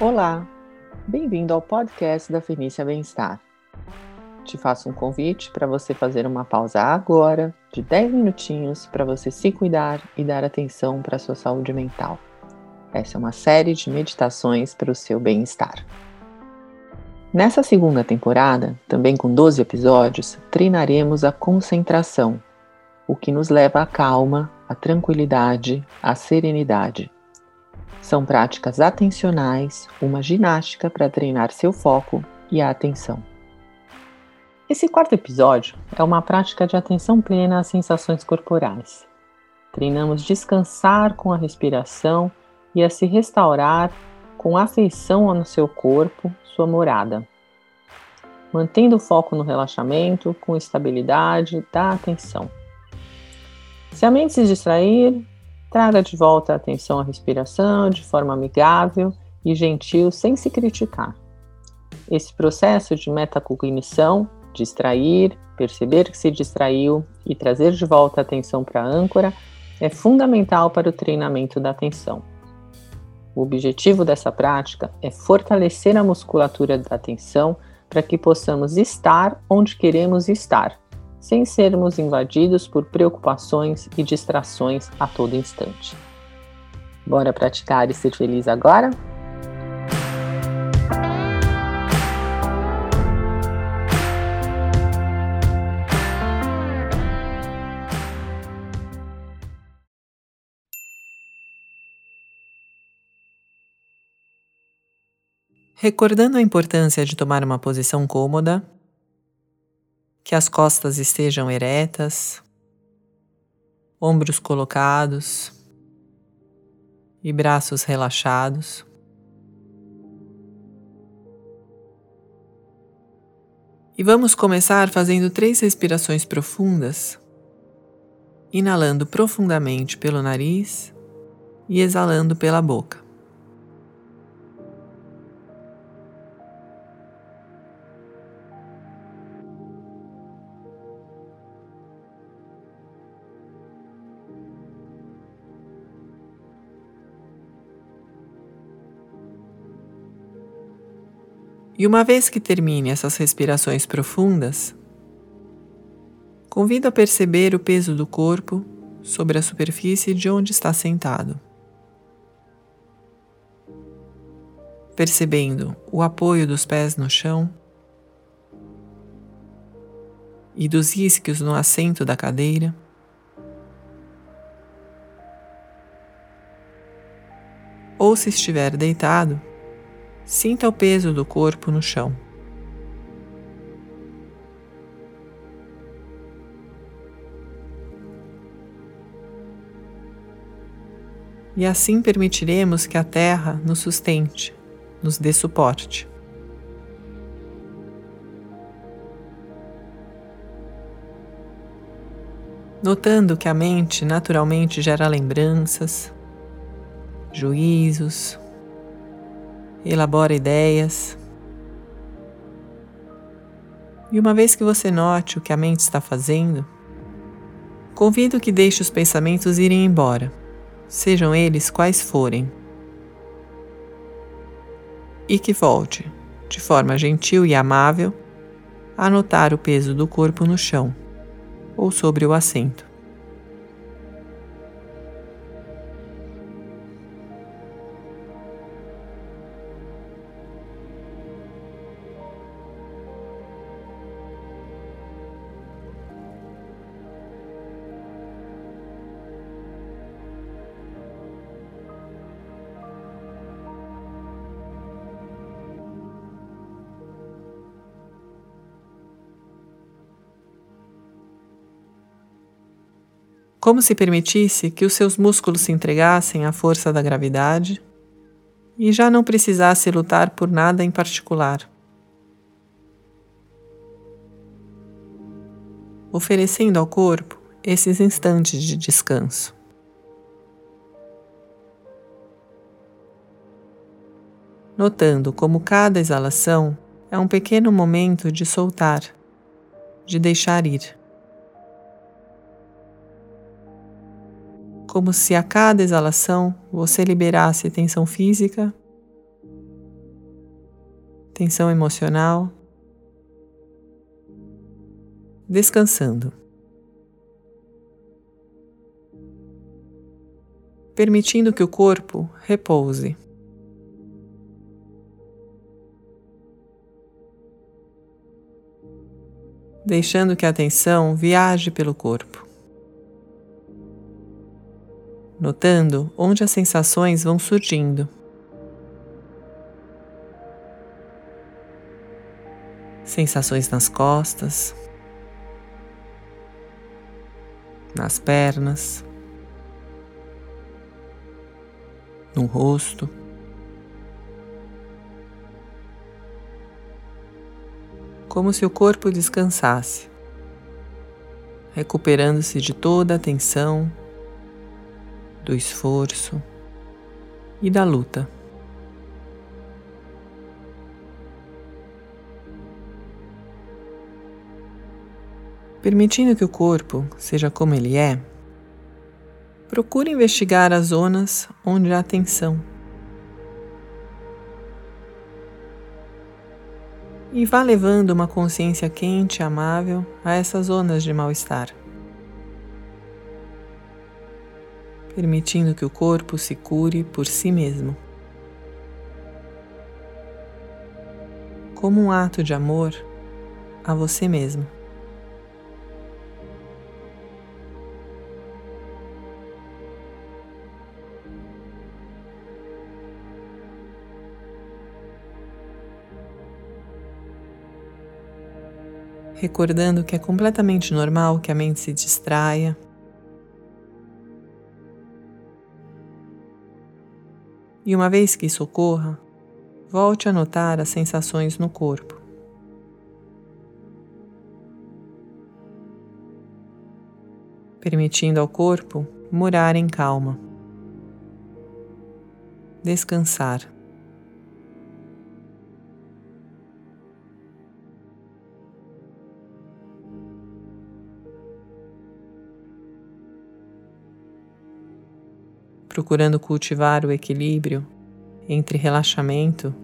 Olá, bem-vindo ao podcast da Fenícia Bem-Estar. Te faço um convite para você fazer uma pausa agora, de 10 minutinhos, para você se cuidar e dar atenção para a sua saúde mental. Essa é uma série de meditações para o seu bem-estar. Nessa segunda temporada, também com 12 episódios, treinaremos a concentração, o que nos leva à calma, à tranquilidade, à serenidade. São práticas atencionais, uma ginástica para treinar seu foco e a atenção. Esse quarto episódio é uma prática de atenção plena às sensações corporais. Treinamos descansar com a respiração e a se restaurar com afeição no seu corpo, sua morada. Mantendo o foco no relaxamento, com estabilidade da atenção. Se a mente se distrair, Traga de volta a atenção à respiração de forma amigável e gentil, sem se criticar. Esse processo de metacognição, distrair, perceber que se distraiu e trazer de volta a atenção para a âncora, é fundamental para o treinamento da atenção. O objetivo dessa prática é fortalecer a musculatura da atenção para que possamos estar onde queremos estar sem sermos invadidos por preocupações e distrações a todo instante. Bora praticar e ser feliz agora? Recordando a importância de tomar uma posição cômoda, que as costas estejam eretas, ombros colocados e braços relaxados. E vamos começar fazendo três respirações profundas, inalando profundamente pelo nariz e exalando pela boca. E uma vez que termine essas respirações profundas, convido a perceber o peso do corpo sobre a superfície de onde está sentado. Percebendo o apoio dos pés no chão e dos isquios no assento da cadeira. Ou se estiver deitado, Sinta o peso do corpo no chão. E assim permitiremos que a Terra nos sustente, nos dê suporte. Notando que a mente naturalmente gera lembranças, juízos, elabora ideias. E uma vez que você note o que a mente está fazendo, convido que deixe os pensamentos irem embora, sejam eles quais forem. E que volte, de forma gentil e amável, a notar o peso do corpo no chão ou sobre o assento. Como se permitisse que os seus músculos se entregassem à força da gravidade e já não precisasse lutar por nada em particular. Oferecendo ao corpo esses instantes de descanso. Notando como cada exalação é um pequeno momento de soltar, de deixar ir. Como se a cada exalação você liberasse tensão física tensão emocional, descansando. Permitindo que o corpo repouse. Deixando que a atenção viaje pelo corpo. Notando onde as sensações vão surgindo. sensações nas costas, nas pernas, no rosto. Como se o corpo descansasse, recuperando-se de toda a tensão, do esforço e da luta. Permitindo que o corpo seja como ele é, procure investigar as zonas onde há tensão. E vá levando uma consciência quente e amável a essas zonas de mal-estar. Permitindo que o corpo se cure por si mesmo. Como um ato de amor a você mesmo. recordando que é completamente normal que a mente se distraia. E uma vez que isso ocorra, volte a notar as sensações no corpo. Permitindo ao corpo morar em calma, descansar. Procurando cultivar o equilíbrio entre relaxamento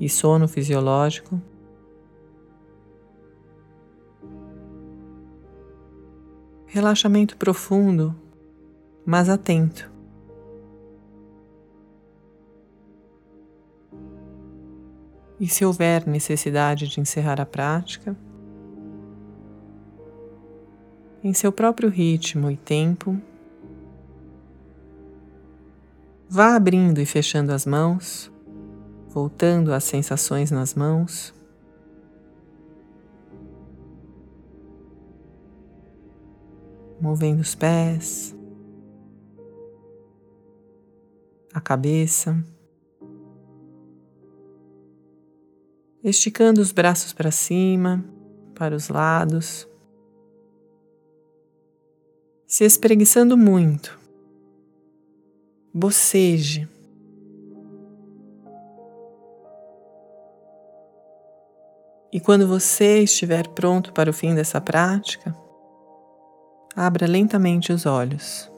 e sono fisiológico. Relaxamento profundo, mas atento. E se houver necessidade de encerrar a prática, em seu próprio ritmo e tempo, Vá abrindo e fechando as mãos, voltando às sensações nas mãos. Movendo os pés, a cabeça, esticando os braços para cima, para os lados, se espreguiçando muito boceje. E quando você estiver pronto para o fim dessa prática, abra lentamente os olhos.